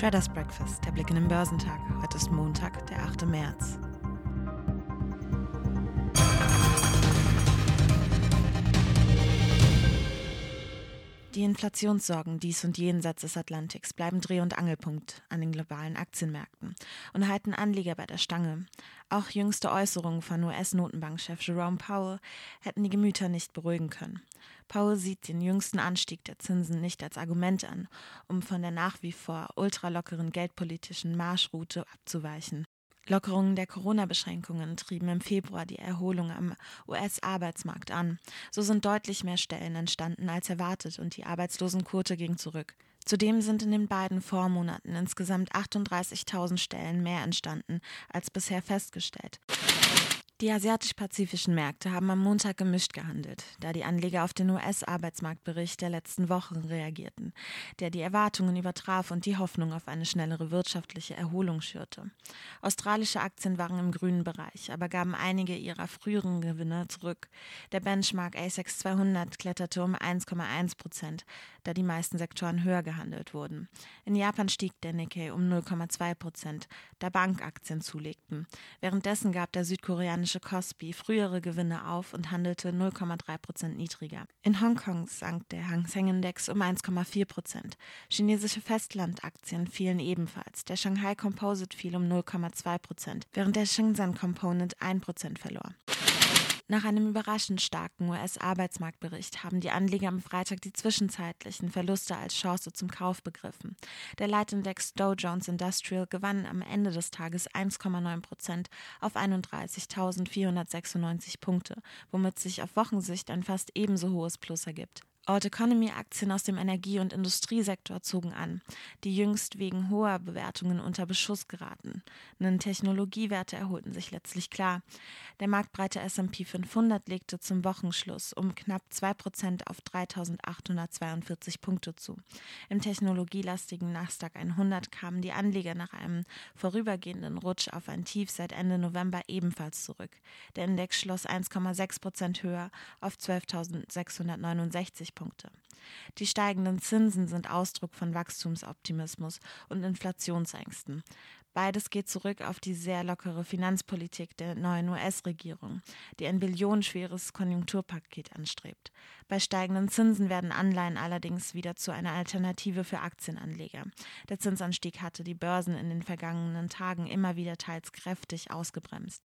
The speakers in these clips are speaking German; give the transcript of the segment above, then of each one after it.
Traders Breakfast, der Blick in den Börsentag. Heute ist Montag, der 8. März. Die Inflationssorgen dies und jenseits des Atlantiks bleiben Dreh- und Angelpunkt an den globalen Aktienmärkten und halten Anleger bei der Stange. Auch jüngste Äußerungen von US-Notenbankchef Jerome Powell hätten die Gemüter nicht beruhigen können. Powell sieht den jüngsten Anstieg der Zinsen nicht als Argument an, um von der nach wie vor ultralockeren geldpolitischen Marschroute abzuweichen. Lockerungen der Corona-Beschränkungen trieben im Februar die Erholung am US-Arbeitsmarkt an. So sind deutlich mehr Stellen entstanden als erwartet und die Arbeitslosenquote ging zurück. Zudem sind in den beiden Vormonaten insgesamt 38.000 Stellen mehr entstanden als bisher festgestellt. Die asiatisch-pazifischen Märkte haben am Montag gemischt gehandelt, da die Anleger auf den US-Arbeitsmarktbericht der letzten Wochen reagierten, der die Erwartungen übertraf und die Hoffnung auf eine schnellere wirtschaftliche Erholung schürte. Australische Aktien waren im grünen Bereich, aber gaben einige ihrer früheren Gewinne zurück. Der Benchmark ASX 200 kletterte um 1,1 Prozent, da die meisten Sektoren höher gehandelt wurden. In Japan stieg der Nikkei um 0,2 Prozent, da Bankaktien zulegten. Währenddessen gab der südkoreanische japanische Kospi frühere Gewinne auf und handelte 0,3 Prozent niedriger. In Hongkong sank der Hang Seng Index um 1,4 Prozent. Chinesische Festlandaktien fielen ebenfalls. Der Shanghai Composite fiel um 0,2 Prozent, während der Shenzhen Component 1 Prozent verlor. Nach einem überraschend starken US-Arbeitsmarktbericht haben die Anleger am Freitag die zwischenzeitlichen Verluste als Chance zum Kauf begriffen. Der Leitindex Dow Jones Industrial gewann am Ende des Tages 1,9 Prozent auf 31.496 Punkte, womit sich auf Wochensicht ein fast ebenso hohes Plus ergibt. Old Economy Aktien aus dem Energie- und Industriesektor zogen an, die jüngst wegen hoher Bewertungen unter Beschuss geraten. Nun Technologiewerte erholten sich letztlich klar. Der marktbreite S&P 500 legte zum Wochenschluss um knapp 2% auf 3.842 Punkte zu. Im technologielastigen Nasdaq 100 kamen die Anleger nach einem vorübergehenden Rutsch auf ein Tief seit Ende November ebenfalls zurück. Der Index schloss 1,6% höher auf 12.669 Punkte. Die steigenden Zinsen sind Ausdruck von Wachstumsoptimismus und Inflationsängsten. Beides geht zurück auf die sehr lockere Finanzpolitik der neuen US-Regierung, die ein billionenschweres Konjunkturpaket anstrebt. Bei steigenden Zinsen werden Anleihen allerdings wieder zu einer Alternative für Aktienanleger. Der Zinsanstieg hatte die Börsen in den vergangenen Tagen immer wieder teils kräftig ausgebremst.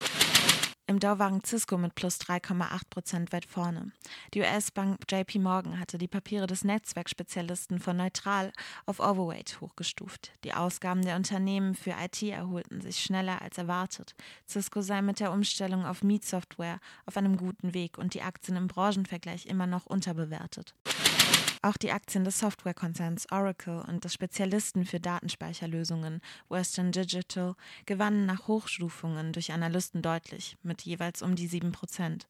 Im Dow waren Cisco mit plus 3,8 Prozent weit vorne. Die US-Bank JP Morgan hatte die Papiere des Netzwerkspezialisten von neutral auf overweight hochgestuft. Die Ausgaben der Unternehmen für IT erholten sich schneller als erwartet. Cisco sei mit der Umstellung auf Meet-Software auf einem guten Weg und die Aktien im Branchenvergleich immer noch unterbewertet. Auch die Aktien des Softwarekonzerns Oracle und des Spezialisten für Datenspeicherlösungen Western Digital gewannen nach Hochstufungen durch Analysten deutlich, mit jeweils um die 7 Prozent.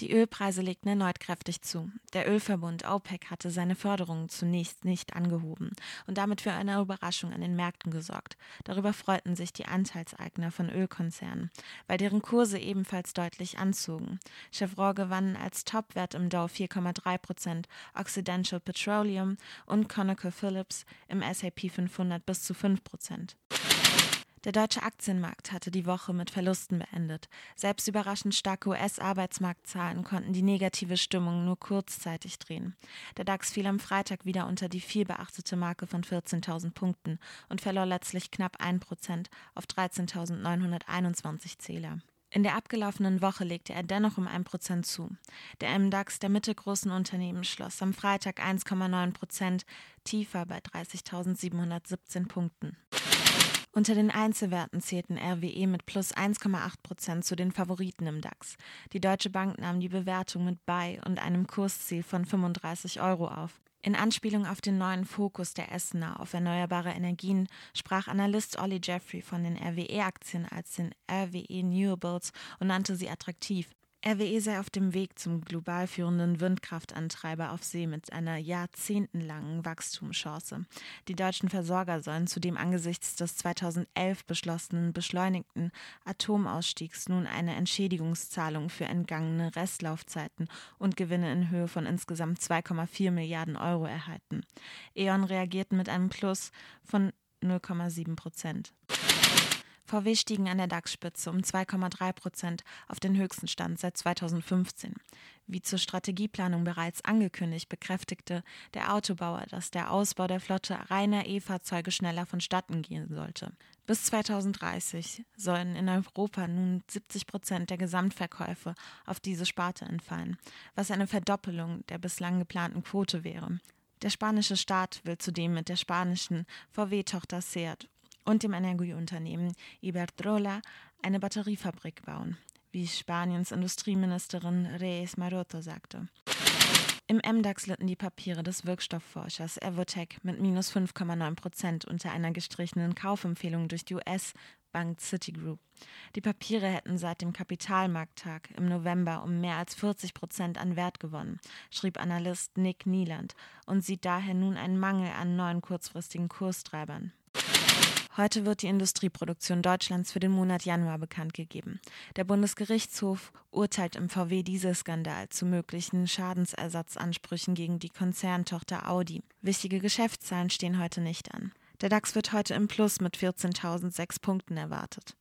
Die Ölpreise legten erneut kräftig zu. Der Ölverbund OPEC hatte seine Förderungen zunächst nicht angehoben und damit für eine Überraschung an den Märkten gesorgt. Darüber freuten sich die Anteilseigner von Ölkonzernen, weil deren Kurse ebenfalls deutlich anzogen. Chevron gewann als Topwert im Dow 4,3 Prozent, Occidental Petroleum und ConocoPhillips im S&P 500 bis zu 5 Prozent. Der deutsche Aktienmarkt hatte die Woche mit Verlusten beendet. Selbst überraschend starke US-Arbeitsmarktzahlen konnten die negative Stimmung nur kurzzeitig drehen. Der DAX fiel am Freitag wieder unter die vielbeachtete Marke von 14.000 Punkten und verlor letztlich knapp 1% auf 13.921 Zähler. In der abgelaufenen Woche legte er dennoch um 1% zu. Der MDAX der mittelgroßen Unternehmen schloss am Freitag 1,9% tiefer bei 30.717 Punkten. Unter den Einzelwerten zählten RWE mit plus 1,8 Prozent zu den Favoriten im DAX. Die Deutsche Bank nahm die Bewertung mit bei und einem Kursziel von 35 Euro auf. In Anspielung auf den neuen Fokus der Essener auf erneuerbare Energien sprach Analyst Olli Jeffrey von den RWE-Aktien als den RWE Newables und nannte sie attraktiv. RWE sei auf dem Weg zum global führenden Windkraftantreiber auf See mit einer jahrzehntelangen Wachstumschance. Die deutschen Versorger sollen zudem angesichts des 2011 beschlossenen beschleunigten Atomausstiegs nun eine Entschädigungszahlung für entgangene Restlaufzeiten und Gewinne in Höhe von insgesamt 2,4 Milliarden Euro erhalten. E.ON reagiert mit einem Plus von 0,7 Prozent. VW stiegen an der DAX-Spitze um 2,3 Prozent auf den höchsten Stand seit 2015. Wie zur Strategieplanung bereits angekündigt, bekräftigte der Autobauer, dass der Ausbau der Flotte reiner E-Fahrzeuge schneller vonstatten gehen sollte. Bis 2030 sollen in Europa nun 70 Prozent der Gesamtverkäufe auf diese Sparte entfallen, was eine Verdoppelung der bislang geplanten Quote wäre. Der spanische Staat will zudem mit der spanischen VW-Tochter Seat und dem Energieunternehmen Iberdrola eine Batteriefabrik bauen, wie Spaniens Industrieministerin Reyes Maroto sagte. Im MDAX litten die Papiere des Wirkstoffforschers Evotech mit minus 5,9 Prozent unter einer gestrichenen Kaufempfehlung durch die US-Bank Citigroup. Die Papiere hätten seit dem Kapitalmarkttag im November um mehr als 40 Prozent an Wert gewonnen, schrieb Analyst Nick Nieland und sieht daher nun einen Mangel an neuen kurzfristigen Kurstreibern. Heute wird die Industrieproduktion Deutschlands für den Monat Januar bekannt gegeben. Der Bundesgerichtshof urteilt im VW-Dieselskandal zu möglichen Schadensersatzansprüchen gegen die Konzerntochter Audi. Wichtige Geschäftszahlen stehen heute nicht an. Der DAX wird heute im Plus mit 14.006 Punkten erwartet.